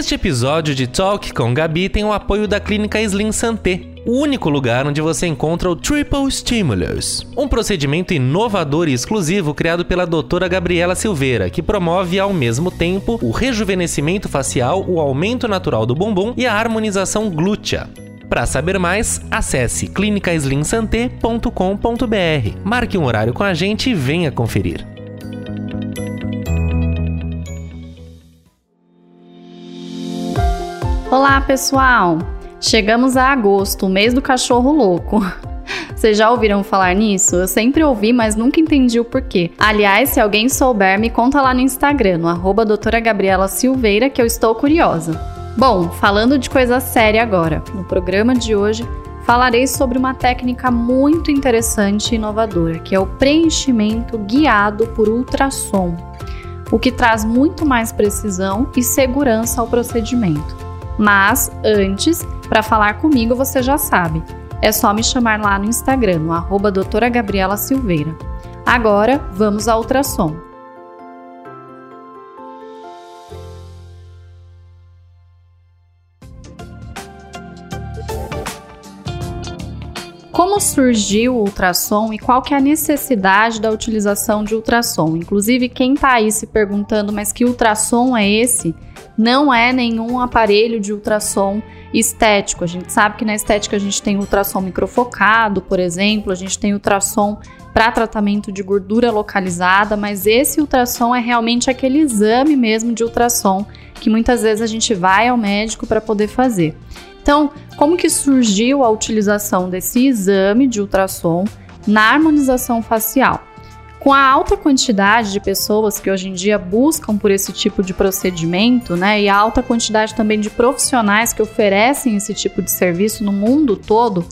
Este episódio de Talk com Gabi tem o apoio da Clínica Slim Santé, o único lugar onde você encontra o Triple Stimulus, um procedimento inovador e exclusivo criado pela doutora Gabriela Silveira, que promove ao mesmo tempo o rejuvenescimento facial, o aumento natural do bumbum e a harmonização glútea. Para saber mais, acesse clinicaslimsanté.com.br. Marque um horário com a gente e venha conferir. Olá, pessoal! Chegamos a agosto, o mês do cachorro louco. Vocês já ouviram falar nisso? Eu sempre ouvi, mas nunca entendi o porquê. Aliás, se alguém souber, me conta lá no Instagram, no arroba doutora Gabriela Silveira, que eu estou curiosa. Bom, falando de coisa séria agora, no programa de hoje falarei sobre uma técnica muito interessante e inovadora, que é o preenchimento guiado por ultrassom, o que traz muito mais precisão e segurança ao procedimento. Mas antes, para falar comigo, você já sabe. É só me chamar lá no Instagram, no arroba doutora Gabriela Silveira. Agora, vamos ao ultrassom. Como surgiu o ultrassom e qual que é a necessidade da utilização de ultrassom? Inclusive, quem está aí se perguntando, mas que ultrassom é esse? Não é nenhum aparelho de ultrassom estético. A gente sabe que na estética a gente tem ultrassom microfocado, por exemplo, a gente tem ultrassom para tratamento de gordura localizada, mas esse ultrassom é realmente aquele exame mesmo de ultrassom que muitas vezes a gente vai ao médico para poder fazer. Então, como que surgiu a utilização desse exame de ultrassom na harmonização facial? Com a alta quantidade de pessoas que hoje em dia buscam por esse tipo de procedimento, né, e a alta quantidade também de profissionais que oferecem esse tipo de serviço no mundo todo,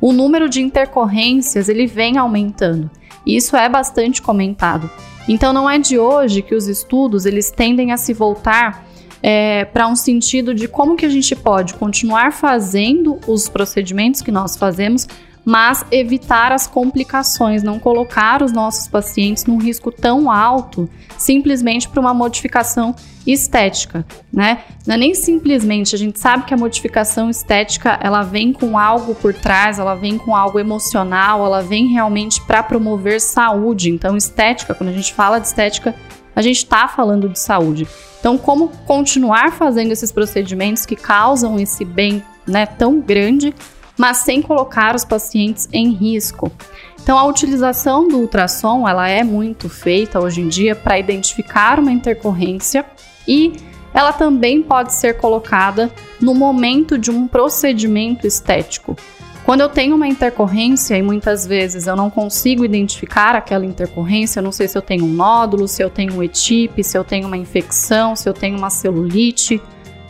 o número de intercorrências ele vem aumentando. E isso é bastante comentado. Então não é de hoje que os estudos eles tendem a se voltar é, para um sentido de como que a gente pode continuar fazendo os procedimentos que nós fazemos, mas evitar as complicações, não colocar os nossos pacientes num risco tão alto simplesmente por uma modificação estética, né? Não é nem simplesmente, a gente sabe que a modificação estética, ela vem com algo por trás, ela vem com algo emocional, ela vem realmente para promover saúde. Então, estética, quando a gente fala de estética, a gente está falando de saúde. Então, como continuar fazendo esses procedimentos que causam esse bem né, tão grande mas sem colocar os pacientes em risco. Então, a utilização do ultrassom ela é muito feita hoje em dia para identificar uma intercorrência e ela também pode ser colocada no momento de um procedimento estético. Quando eu tenho uma intercorrência e muitas vezes eu não consigo identificar aquela intercorrência, eu não sei se eu tenho um nódulo, se eu tenho um etipe, se eu tenho uma infecção, se eu tenho uma celulite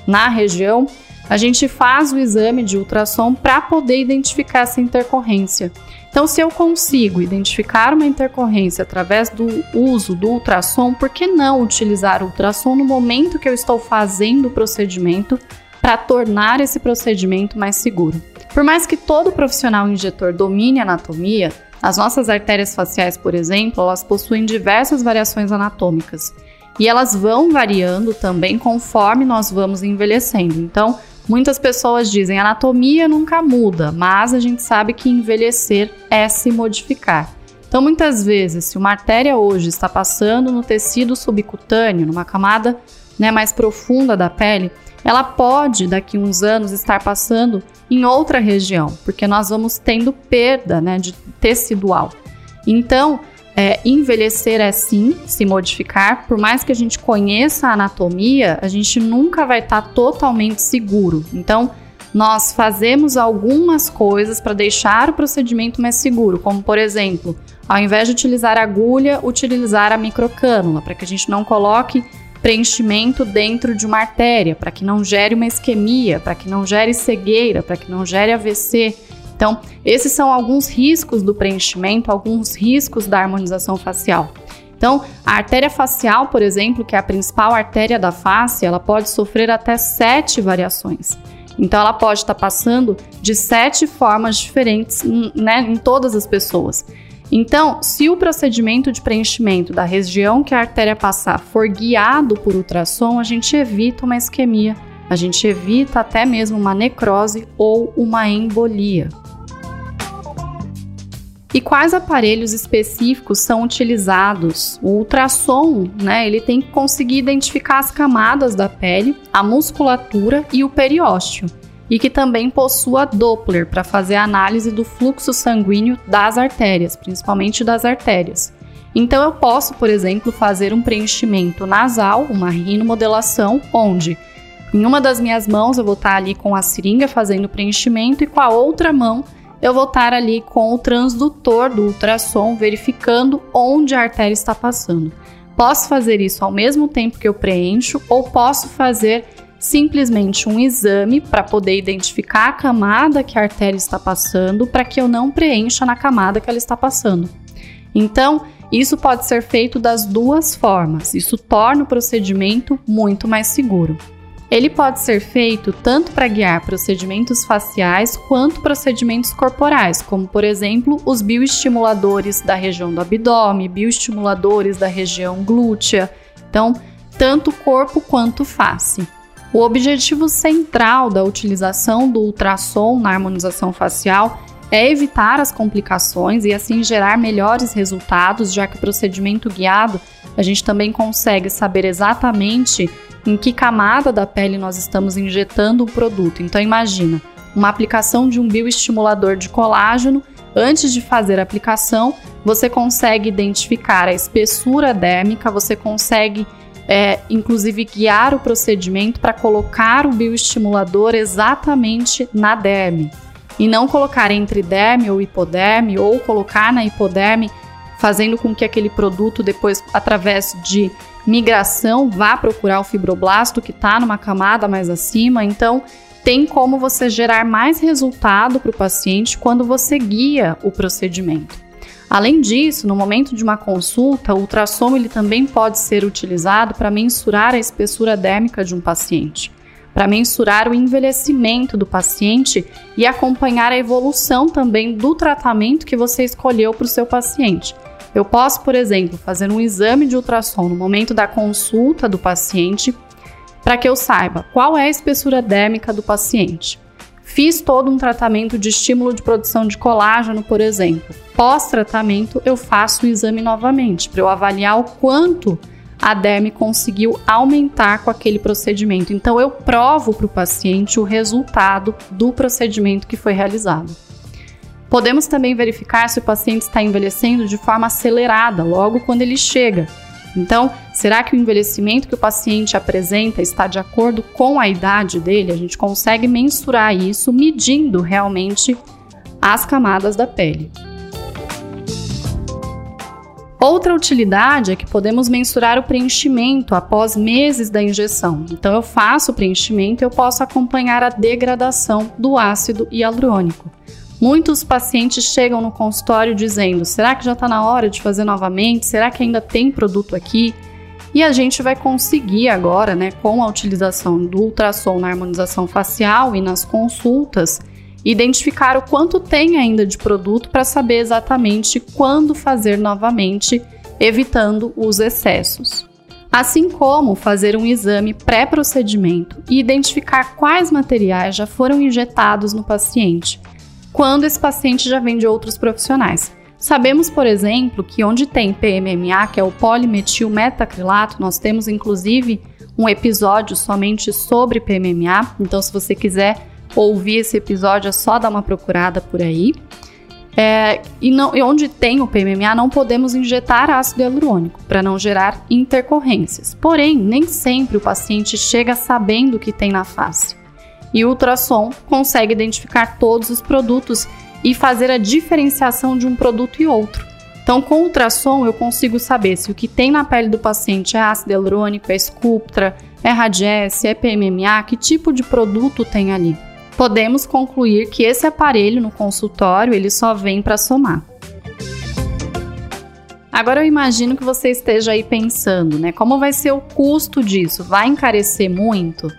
na região, a gente faz o exame de ultrassom para poder identificar essa intercorrência. Então, se eu consigo identificar uma intercorrência através do uso do ultrassom, por que não utilizar o ultrassom no momento que eu estou fazendo o procedimento para tornar esse procedimento mais seguro? Por mais que todo profissional injetor domine anatomia, as nossas artérias faciais, por exemplo, elas possuem diversas variações anatômicas e elas vão variando também conforme nós vamos envelhecendo. Então, Muitas pessoas dizem anatomia nunca muda, mas a gente sabe que envelhecer é se modificar. Então, muitas vezes, se uma artéria hoje está passando no tecido subcutâneo, numa camada né, mais profunda da pele, ela pode, daqui uns anos, estar passando em outra região, porque nós vamos tendo perda né, de tecidual. Então, é, envelhecer é sim se modificar, por mais que a gente conheça a anatomia, a gente nunca vai estar tá totalmente seguro. Então, nós fazemos algumas coisas para deixar o procedimento mais seguro, como por exemplo, ao invés de utilizar agulha, utilizar a microcânula, para que a gente não coloque preenchimento dentro de uma artéria, para que não gere uma isquemia, para que não gere cegueira, para que não gere AVC. Então, esses são alguns riscos do preenchimento, alguns riscos da harmonização facial. Então, a artéria facial, por exemplo, que é a principal artéria da face, ela pode sofrer até sete variações. Então, ela pode estar passando de sete formas diferentes né, em todas as pessoas. Então, se o procedimento de preenchimento da região que a artéria passar for guiado por ultrassom, a gente evita uma isquemia, a gente evita até mesmo uma necrose ou uma embolia. E quais aparelhos específicos são utilizados? O ultrassom, né, ele tem que conseguir identificar as camadas da pele, a musculatura e o periósteo, e que também possua Doppler para fazer a análise do fluxo sanguíneo das artérias, principalmente das artérias. Então eu posso, por exemplo, fazer um preenchimento nasal, uma rinomodelação, onde em uma das minhas mãos eu vou estar ali com a seringa fazendo o preenchimento e com a outra mão eu vou estar ali com o transdutor do ultrassom verificando onde a artéria está passando. Posso fazer isso ao mesmo tempo que eu preencho ou posso fazer simplesmente um exame para poder identificar a camada que a artéria está passando para que eu não preencha na camada que ela está passando. Então, isso pode ser feito das duas formas. Isso torna o procedimento muito mais seguro. Ele pode ser feito tanto para guiar procedimentos faciais quanto procedimentos corporais, como por exemplo os bioestimuladores da região do abdômen, bioestimuladores da região glútea. Então, tanto corpo quanto face. O objetivo central da utilização do ultrassom na harmonização facial é evitar as complicações e assim gerar melhores resultados, já que o procedimento guiado a gente também consegue saber exatamente em que camada da pele nós estamos injetando o produto. Então imagina, uma aplicação de um bioestimulador de colágeno, antes de fazer a aplicação, você consegue identificar a espessura dérmica, você consegue é, inclusive guiar o procedimento para colocar o bioestimulador exatamente na derme e não colocar entre derme ou hipoderme ou colocar na hipoderme, fazendo com que aquele produto depois, através de migração vá procurar o fibroblasto que está numa camada mais acima. Então, tem como você gerar mais resultado para o paciente quando você guia o procedimento. Além disso, no momento de uma consulta, o ultrassom ele também pode ser utilizado para mensurar a espessura dérmica de um paciente, para mensurar o envelhecimento do paciente e acompanhar a evolução também do tratamento que você escolheu para o seu paciente. Eu posso, por exemplo, fazer um exame de ultrassom no momento da consulta do paciente para que eu saiba qual é a espessura dérmica do paciente. Fiz todo um tratamento de estímulo de produção de colágeno, por exemplo. Pós-tratamento, eu faço o exame novamente para eu avaliar o quanto a derme conseguiu aumentar com aquele procedimento. Então, eu provo para o paciente o resultado do procedimento que foi realizado. Podemos também verificar se o paciente está envelhecendo de forma acelerada logo quando ele chega. Então, será que o envelhecimento que o paciente apresenta está de acordo com a idade dele? A gente consegue mensurar isso medindo realmente as camadas da pele. Outra utilidade é que podemos mensurar o preenchimento após meses da injeção. Então, eu faço o preenchimento e eu posso acompanhar a degradação do ácido hialurônico. Muitos pacientes chegam no consultório dizendo: será que já está na hora de fazer novamente? Será que ainda tem produto aqui? E a gente vai conseguir agora, né, com a utilização do ultrassom na harmonização facial e nas consultas, identificar o quanto tem ainda de produto para saber exatamente quando fazer novamente, evitando os excessos. Assim como fazer um exame pré-procedimento e identificar quais materiais já foram injetados no paciente quando esse paciente já vem de outros profissionais. Sabemos, por exemplo, que onde tem PMMA, que é o polimetil metacrilato, nós temos inclusive um episódio somente sobre PMMA. Então, se você quiser ouvir esse episódio, é só dar uma procurada por aí. É, e, não, e onde tem o PMMA, não podemos injetar ácido hialurônico para não gerar intercorrências. Porém, nem sempre o paciente chega sabendo o que tem na face e o ultrassom consegue identificar todos os produtos e fazer a diferenciação de um produto e outro. Então, com o ultrassom, eu consigo saber se o que tem na pele do paciente é ácido hialurônico, é Sculptra, é Radiesse, é PMMA, que tipo de produto tem ali. Podemos concluir que esse aparelho no consultório ele só vem para somar. Agora eu imagino que você esteja aí pensando, né? Como vai ser o custo disso? Vai encarecer muito?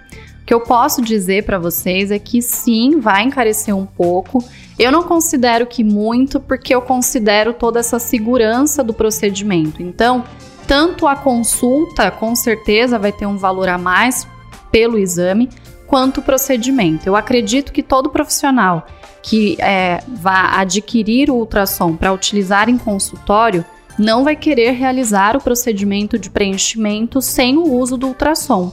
O que eu posso dizer para vocês é que sim, vai encarecer um pouco. Eu não considero que muito, porque eu considero toda essa segurança do procedimento. Então, tanto a consulta, com certeza, vai ter um valor a mais pelo exame, quanto o procedimento. Eu acredito que todo profissional que é, vá adquirir o ultrassom para utilizar em consultório não vai querer realizar o procedimento de preenchimento sem o uso do ultrassom.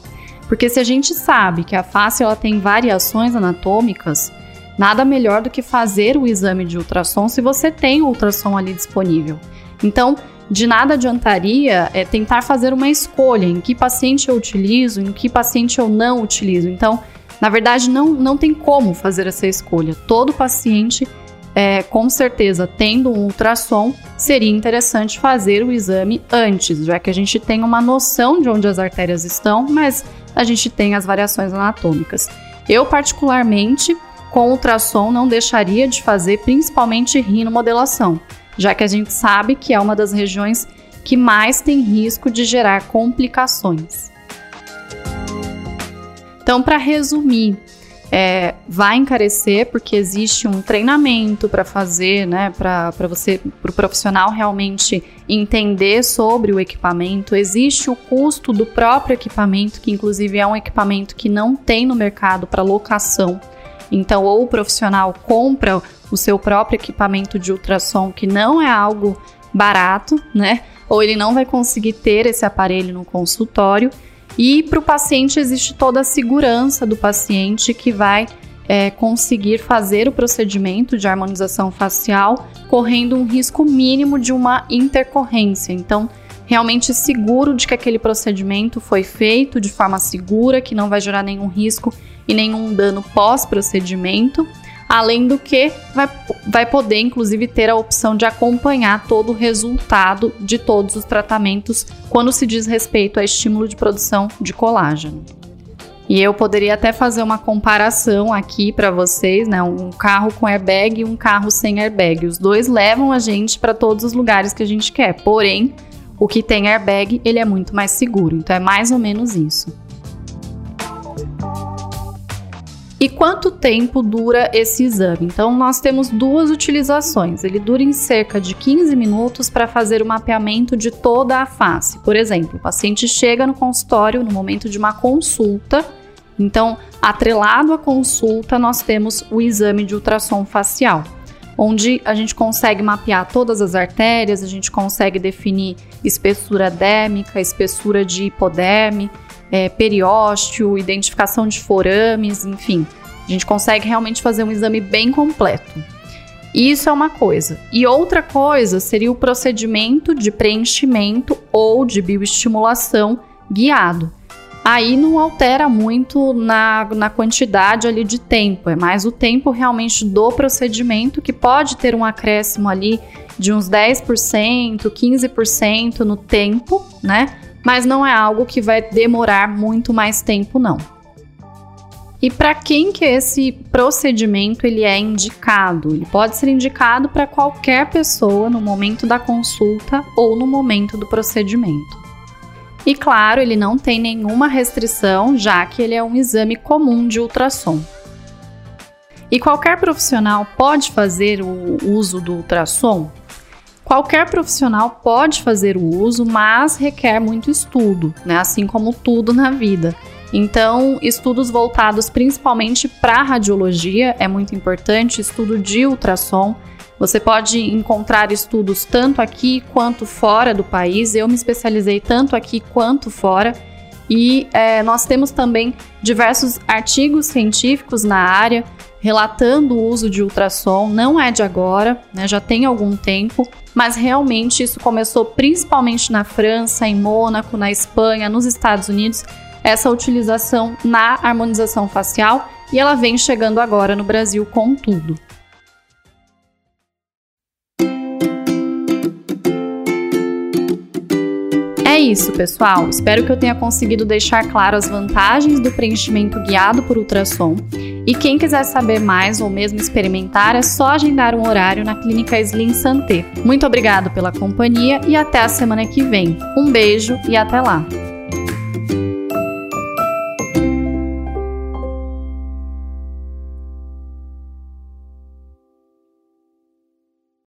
Porque se a gente sabe que a face ela tem variações anatômicas, nada melhor do que fazer o exame de ultrassom se você tem o ultrassom ali disponível. Então, de nada adiantaria é tentar fazer uma escolha em que paciente eu utilizo, em que paciente eu não utilizo. Então, na verdade, não, não tem como fazer essa escolha. Todo paciente é, com certeza, tendo um ultrassom, seria interessante fazer o exame antes, já que a gente tem uma noção de onde as artérias estão, mas a gente tem as variações anatômicas. Eu, particularmente, com ultrassom, não deixaria de fazer principalmente rinomodelação, já que a gente sabe que é uma das regiões que mais tem risco de gerar complicações. Então, para resumir, é, vai encarecer porque existe um treinamento para fazer, né, para você, para o profissional realmente entender sobre o equipamento. Existe o custo do próprio equipamento, que inclusive é um equipamento que não tem no mercado para locação. Então, ou o profissional compra o seu próprio equipamento de ultrassom, que não é algo barato, né? Ou ele não vai conseguir ter esse aparelho no consultório. E para o paciente existe toda a segurança do paciente que vai é, conseguir fazer o procedimento de harmonização facial correndo um risco mínimo de uma intercorrência. Então, realmente seguro de que aquele procedimento foi feito de forma segura, que não vai gerar nenhum risco e nenhum dano pós-procedimento além do que vai, vai poder, inclusive, ter a opção de acompanhar todo o resultado de todos os tratamentos quando se diz respeito a estímulo de produção de colágeno. E eu poderia até fazer uma comparação aqui para vocês, né? Um carro com airbag e um carro sem airbag. Os dois levam a gente para todos os lugares que a gente quer. Porém, o que tem airbag, ele é muito mais seguro. Então é mais ou menos isso. E quanto tempo dura esse exame? Então, nós temos duas utilizações. Ele dura em cerca de 15 minutos para fazer o mapeamento de toda a face. Por exemplo, o paciente chega no consultório no momento de uma consulta. Então, atrelado à consulta, nós temos o exame de ultrassom facial, onde a gente consegue mapear todas as artérias, a gente consegue definir espessura dérmica, espessura de hipoderme, é, periósteo, identificação de forames, enfim. A gente consegue realmente fazer um exame bem completo. Isso é uma coisa. E outra coisa seria o procedimento de preenchimento ou de bioestimulação guiado. Aí não altera muito na, na quantidade ali de tempo, é mais o tempo realmente do procedimento que pode ter um acréscimo ali de uns 10%, 15% no tempo, né? Mas não é algo que vai demorar muito mais tempo não. E para quem que esse procedimento ele é indicado? Ele pode ser indicado para qualquer pessoa no momento da consulta ou no momento do procedimento. E claro, ele não tem nenhuma restrição, já que ele é um exame comum de ultrassom. E qualquer profissional pode fazer o uso do ultrassom? Qualquer profissional pode fazer o uso, mas requer muito estudo, né? assim como tudo na vida. Então, estudos voltados principalmente para radiologia é muito importante, estudo de ultrassom. Você pode encontrar estudos tanto aqui quanto fora do país. Eu me especializei tanto aqui quanto fora. E é, nós temos também diversos artigos científicos na área relatando o uso de ultrassom. Não é de agora, né, já tem algum tempo, mas realmente isso começou principalmente na França, em Mônaco, na Espanha, nos Estados Unidos, essa utilização na harmonização facial e ela vem chegando agora no Brasil com tudo. É isso, pessoal. Espero que eu tenha conseguido deixar claro as vantagens do preenchimento guiado por ultrassom. E quem quiser saber mais ou mesmo experimentar, é só agendar um horário na Clínica Slim Santé. Muito obrigado pela companhia e até a semana que vem. Um beijo e até lá!